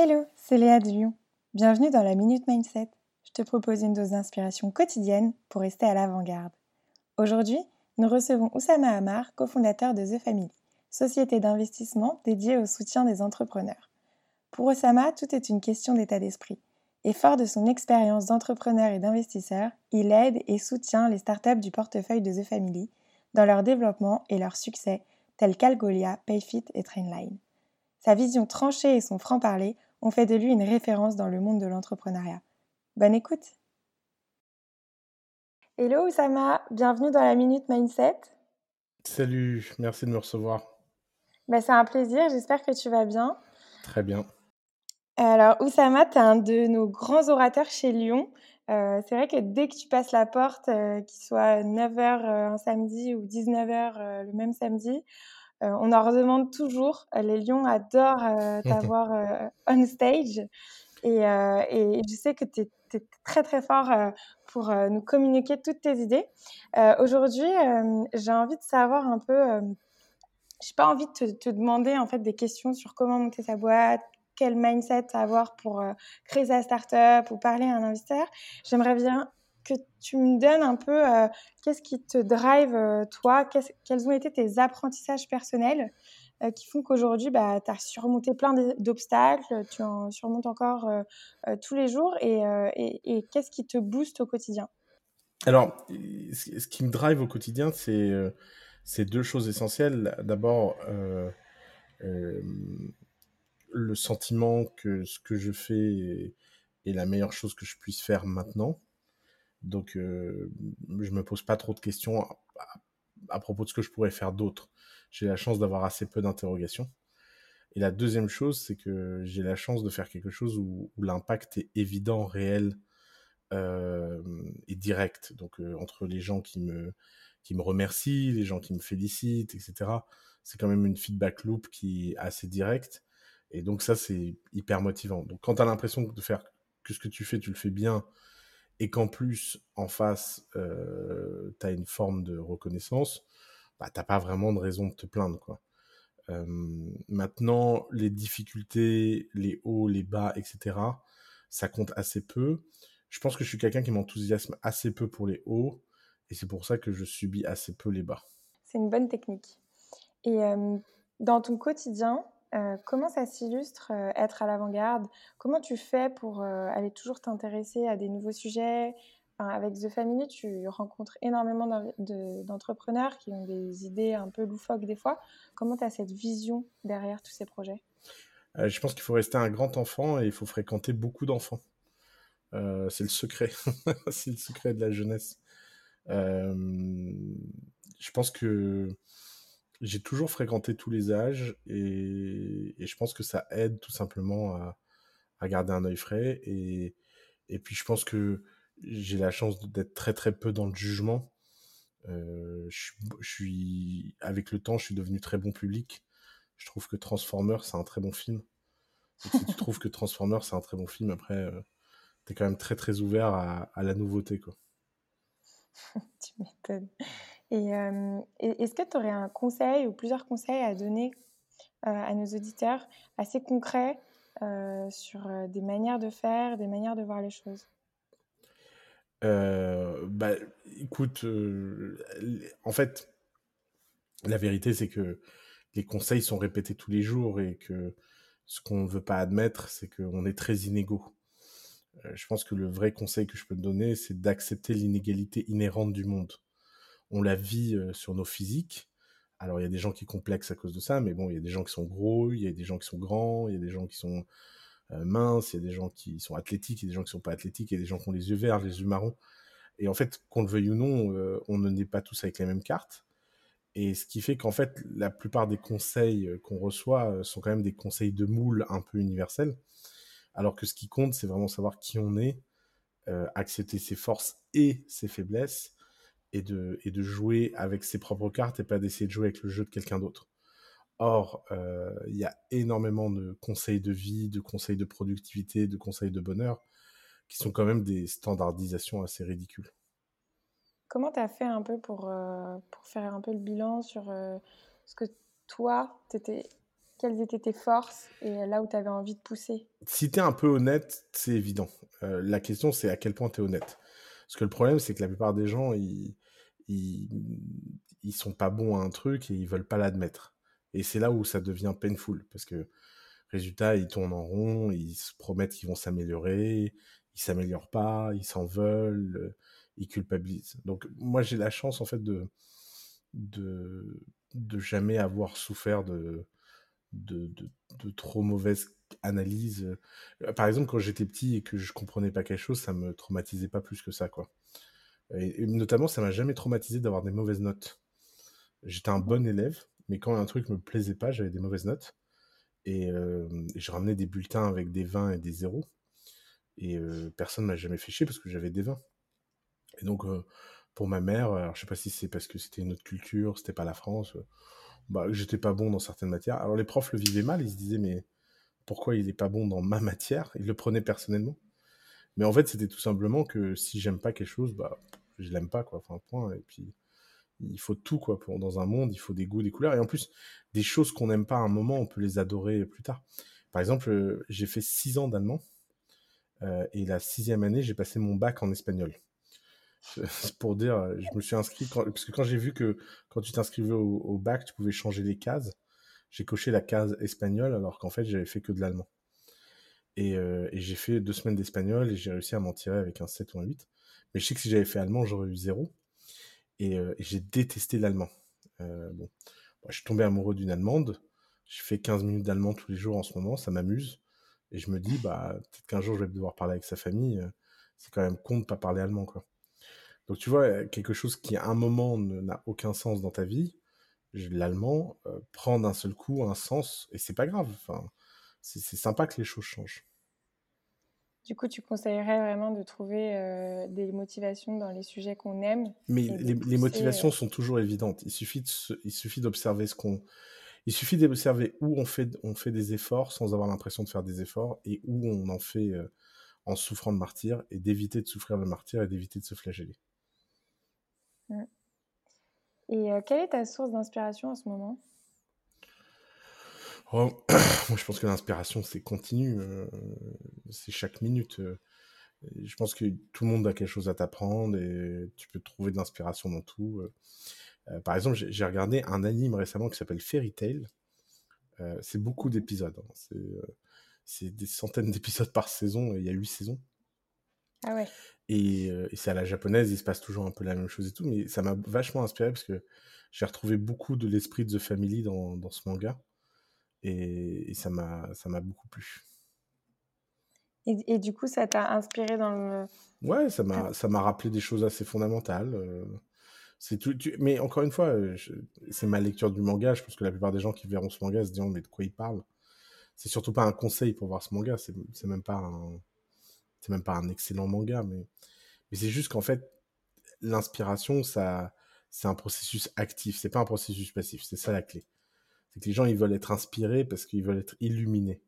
Hello, c'est Léa de Lyon. Bienvenue dans la Minute Mindset. Je te propose une dose d'inspiration quotidienne pour rester à l'avant-garde. Aujourd'hui, nous recevons Oussama Hamar, cofondateur de The Family, société d'investissement dédiée au soutien des entrepreneurs. Pour Oussama, tout est une question d'état d'esprit. Et fort de son expérience d'entrepreneur et d'investisseur, il aide et soutient les startups du portefeuille de The Family dans leur développement et leur succès, tels qu'Algolia, Payfit et Trainline. Sa vision tranchée et son franc-parler ont fait de lui une référence dans le monde de l'entrepreneuriat. Bonne écoute Hello Oussama, bienvenue dans la Minute Mindset. Salut, merci de me recevoir. Bah, c'est un plaisir, j'espère que tu vas bien. Très bien. Alors Oussama, tu es un de nos grands orateurs chez Lyon. Euh, c'est vrai que dès que tu passes la porte, euh, qu'il soit 9h euh, un samedi ou 19h le même samedi, euh, on en redemande toujours. Euh, les lions adorent euh, t'avoir on stage. Et, je sais que tu es, très très fort pour nous communiquer toutes tes idées. Aujourd'hui, j'ai envie de savoir un peu. j'ai pas envie de te, te, demander en fait des questions sur comment monter sa boîte, quel mindset avoir pour créer sa startup ou parler à un investisseur. J'aimerais bien que tu me donnes un peu euh, qu'est-ce qui te drive, euh, toi, quels ont été tes apprentissages personnels euh, qui font qu'aujourd'hui, bah, tu as surmonté plein d'obstacles, tu en surmontes encore tous les jours, et, qu'est-ce qui te booste au quotidien? Alors, ce qui me drive au quotidien, c'est deux choses essentielles. D'abord, le sentiment que ce que je fais est la meilleure chose que je puisse faire maintenant. Donc, euh, je me pose pas trop de questions à, propos de ce que je pourrais faire d'autre. J'ai la chance d'avoir assez peu d'interrogations. Et la deuxième chose, c'est que j'ai la chance de faire quelque chose où, l'impact est évident, réel euh, et direct. Donc, euh, entre les gens qui me, qui me remercient, les gens qui me félicitent, etc., c'est quand même une feedback loop qui est assez directe. Et donc, ça, c'est hyper motivant. Donc, quand tu as l'impression de faire que ce que tu fais, tu le fais bien, et qu'en plus, en face, euh, tu as une forme de reconnaissance, bah, t'as pas vraiment de raison de te plaindre. Quoi. Maintenant, les difficultés, les hauts, les bas, etc., ça compte assez peu. Je pense que je suis quelqu'un qui m'enthousiasme assez peu pour les hauts, et c'est pour ça que je subis assez peu les bas. C'est une bonne technique. Et dans ton quotidien, euh, comment ça s'illustre euh, être à l'avant-garde? Comment tu fais pour euh, aller toujours t'intéresser à des nouveaux sujets? Avec The Family, tu rencontres énormément d'entrepreneurs qui ont des idées un peu loufoques des fois. Comment tu as cette vision derrière tous ces projets? Je pense qu'il faut rester un grand enfant et il faut fréquenter beaucoup d'enfants. c'est le secret. c'est le secret de la jeunesse. je pense que j'ai toujours fréquenté tous les âges et, je pense que ça aide tout simplement à, garder un œil frais. Et, et, puis je pense que j'ai la chance d'être très très peu dans le jugement. Euh, je, suis, avec le temps, je suis devenu très bon public. Je trouve que Transformers, c'est un très bon film. si tu trouves que Transformers, c'est un très bon film, après, euh, tu es quand même très très ouvert à, à la nouveauté. Quoi. tu m'étonnes. Et est-ce que tu aurais un conseil ou plusieurs conseils à donner à nos auditeurs assez concrets sur des manières de faire, des manières de voir les choses? Bah, écoute, en fait, la vérité, c'est que les conseils sont répétés tous les jours et que ce qu'on ne veut pas admettre, c'est qu'on est très inégaux. je pense que le vrai conseil que je peux te donner, c'est d'accepter l'inégalité inhérente du monde on la vit sur nos physiques. Alors, il y a des gens qui complexent à cause de ça, mais bon, il y a des gens qui sont gros, il y a des gens qui sont grands, il y a des gens qui sont minces, il y a des gens qui sont athlétiques, il y a des gens qui sont pas athlétiques, il y a des gens qui ont les yeux verts, les yeux marrons. Et en fait, qu'on le veuille ou non, on ne naît pas tous avec les mêmes cartes. Et ce qui fait qu'en fait, la plupart des conseils qu'on reçoit sont quand même des conseils de moule un peu universels. Alors que ce qui compte, c'est vraiment savoir qui on est, accepter ses forces et ses faiblesses, et de, et de jouer avec ses propres cartes et pas d'essayer de jouer avec le jeu de quelqu'un d'autre. Or, euh, il y a énormément de conseils de vie, de conseils de productivité, de conseils de bonheur, qui sont quand même des standardisations assez ridicules. Comment tu as fait un peu pour, euh, pour faire un peu le bilan sur euh, ce que toi, étais quelles étaient tes forces et là où tu avais envie de pousser? Si tu es un peu honnête, c'est évident. la question, c'est à quel point tu es honnête? Parce que le problème, c'est que la plupart des gens, ils, ils, ils sont pas bons à un truc et ils veulent pas l'admettre. Et c'est là où ça devient painful. Parce que, résultat, ils tournent en rond, ils se promettent qu'ils vont s'améliorer, ils s'améliorent pas, ils s'en veulent, ils culpabilisent. Donc, moi, j'ai la chance, en fait, de, de, de jamais avoir souffert de, de, de, trop mauvaises analyses. Par exemple, quand j'étais petit et que je comprenais pas quelque chose, ça me traumatisait pas plus que ça, quoi. Et, et ça m'a jamais traumatisé d'avoir des mauvaises notes. J'étais un bon élève, mais quand un truc me plaisait pas, j'avais des mauvaises notes. Et, euh, je ramenais des bulletins avec des 20 et des 0. Et euh, personne m'a jamais fait chier parce que j'avais des 20. Et donc, euh, pour ma mère, alors je sais pas si c'est parce que c'était une autre culture, c'était pas la France, bah, j'étais pas bon dans certaines matières. Alors les profs le vivaient mal, ils se disaient, mais pourquoi il est pas bon dans ma matière? Ils le prenaient personnellement. Mais en fait, c'était tout simplement que si j'aime pas quelque chose, bah, je l'aime pas, quoi. Enfin, point. Et puis, il faut tout quoi dans un monde il faut des goûts des couleurs et en plus des choses qu'on n'aime pas à un moment on peut les adorer plus tard par exemple euh, j'ai fait six ans d'allemand euh, et la sixième année j'ai passé mon bac en espagnol pour dire je me suis inscrit parce que quand j'ai vu que quand tu t'inscrivais au, bac tu pouvais changer les cases j'ai coché la case espagnole alors qu'en fait j'avais fait que de l'allemand et, euh, et j'ai fait deux semaines d'espagnol et j'ai réussi à m'en tirer avec un 7 ou un 8 mais je sais que si j'avais fait allemand j'aurais eu zéro euh, et, j'ai détesté l'allemand. Euh, bon. je suis tombé amoureux d'une Allemande. Je fais 15 minutes d'allemand tous les jours en ce moment, ça m'amuse. Et je me dis, bah, peut-être qu'un jour je vais devoir parler avec sa famille. C'est quand même con de pas parler allemand, quoi. Donc tu vois, quelque chose qui à un moment n'a aucun sens dans ta vie, l'allemand prend d'un seul coup un sens et c'est pas grave. Enfin, c'est sympa que les choses changent. Du coup, tu conseillerais vraiment de trouver euh, des motivations dans les sujets qu'on aime. Mais les, motivations euh, sont toujours évidentes. Il suffit il suffit d'observer ce qu'on, il suffit d'observer où on fait, on fait des efforts sans avoir l'impression de faire des efforts et où on en fait euh, en souffrant de martyr et d'éviter de souffrir le martyr et d'éviter de se flageller. Mmh. Et quelle est ta source d'inspiration en ce moment? Oh, moi, je pense que l'inspiration, c'est continu. Euh, c'est chaque minute. Euh, je pense que tout le monde a quelque chose à t'apprendre et tu peux trouver de l'inspiration dans tout. Euh. par exemple, j'ai regardé un anime récemment qui s'appelle Fairy Tail. c'est beaucoup d'épisodes. Hein. C'est des centaines d'épisodes par saison il y a huit saisons. Ah ouais. Et, c'est à la japonaise, il se passe toujours un peu la même chose et tout, mais ça m'a vachement inspiré parce que j'ai retrouvé beaucoup de l'esprit de The Family dans, dans ce manga et, ça m'a ça m'a beaucoup plu. Et, et, du coup, ça t'a inspiré dans le. Ouais, ça m'a ça m'a rappelé des choses assez fondamentales. Euh, c'est tout, mais encore une fois, euh, c'est ma lecture du manga. Je pense que la plupart des gens qui verront ce manga se diront mais de quoi il parle? C'est surtout pas un conseil pour voir ce manga. C'est même pas un c'est même pas un excellent manga, mais mais c'est juste qu'en fait l'inspiration ça c'est un processus actif. C'est pas un processus passif. C'est ça la clé. C'est que les gens, ils veulent être inspirés parce qu'ils veulent être illuminés.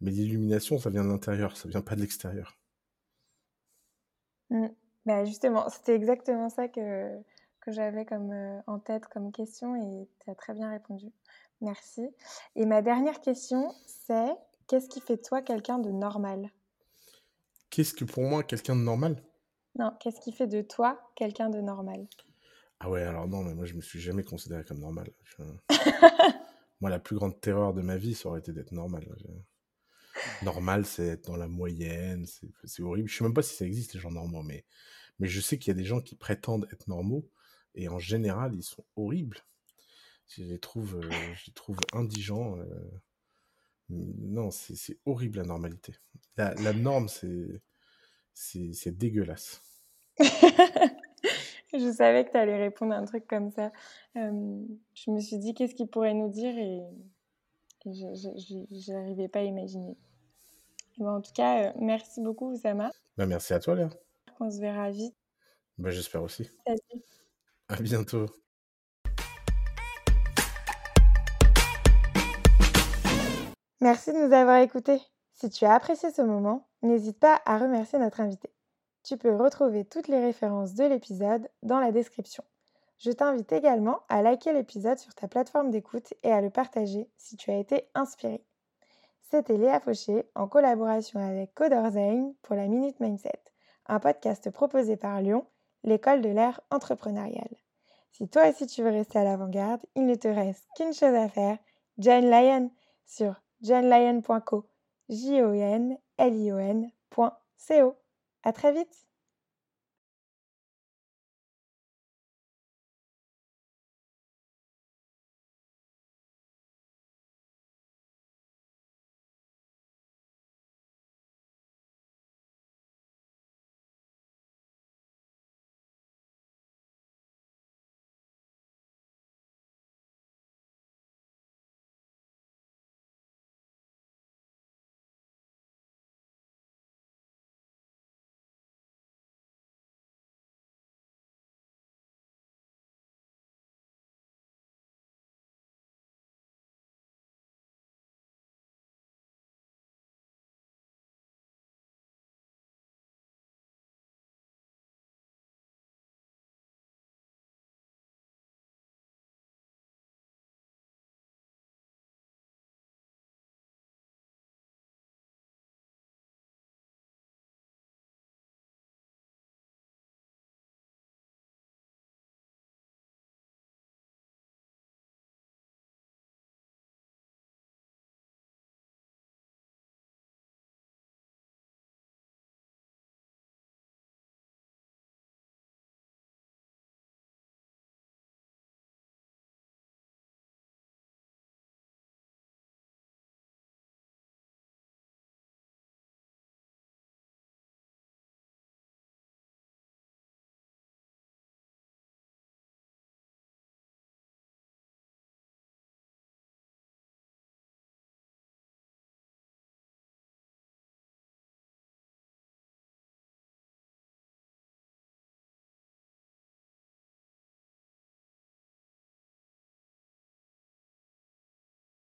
Mais l'illumination, ça vient de l'intérieur, ça vient pas de l'extérieur. Mmh. Bah justement, c'était exactement ça que, que j'avais comme euh, en tête comme question et tu as très bien répondu. Merci. Et ma dernière question, c'est qu'est-ce qui fait de toi quelqu'un de normal? Qu'est-ce que pour moi quelqu'un de normal? Non, qu'est-ce qui fait de toi quelqu'un de normal? Ah ouais, alors non, mais moi je me suis jamais considéré comme normal. Moi, la plus grande terreur de ma vie, ça aurait été d'être normal. Normal, c'est être dans la moyenne, c'est horrible. Je sais même pas si ça existe, les gens normaux, mais, mais je sais qu'il y a des gens qui prétendent être normaux, et en général, ils sont horribles. Je les trouve, euh, je les trouve indigents. Euh. Non, c'est horrible la normalité. La, la norme, c'est dégueulasse. Je savais que tu allais répondre à un truc comme ça. je me suis dit, qu'est-ce qu'il pourrait nous dire et, je n'arrivais pas à imaginer. en tout cas, euh, merci beaucoup, Oussama. Bah, merci à toi, Léa. On se verra vite. Bah, J'espère aussi. Salut. À bientôt. Merci de nous avoir écoutés. Si tu as apprécié ce moment, n'hésite pas à remercier notre invité. Tu peux retrouver toutes les références de l'épisode dans la description. Je t'invite également à liker l'épisode sur ta plateforme d'écoute et à le partager si tu as été inspiré. C'était Léa Fauché en collaboration avec Coderzain pour la Minute Mindset, un podcast proposé par Lyon, l'école de l'ère entrepreneuriale. Si toi aussi tu veux rester à l'avant-garde, il ne te reste qu'une chose à faire, join Lion sur johnlion.co, j o n l i o -N .co. À très vite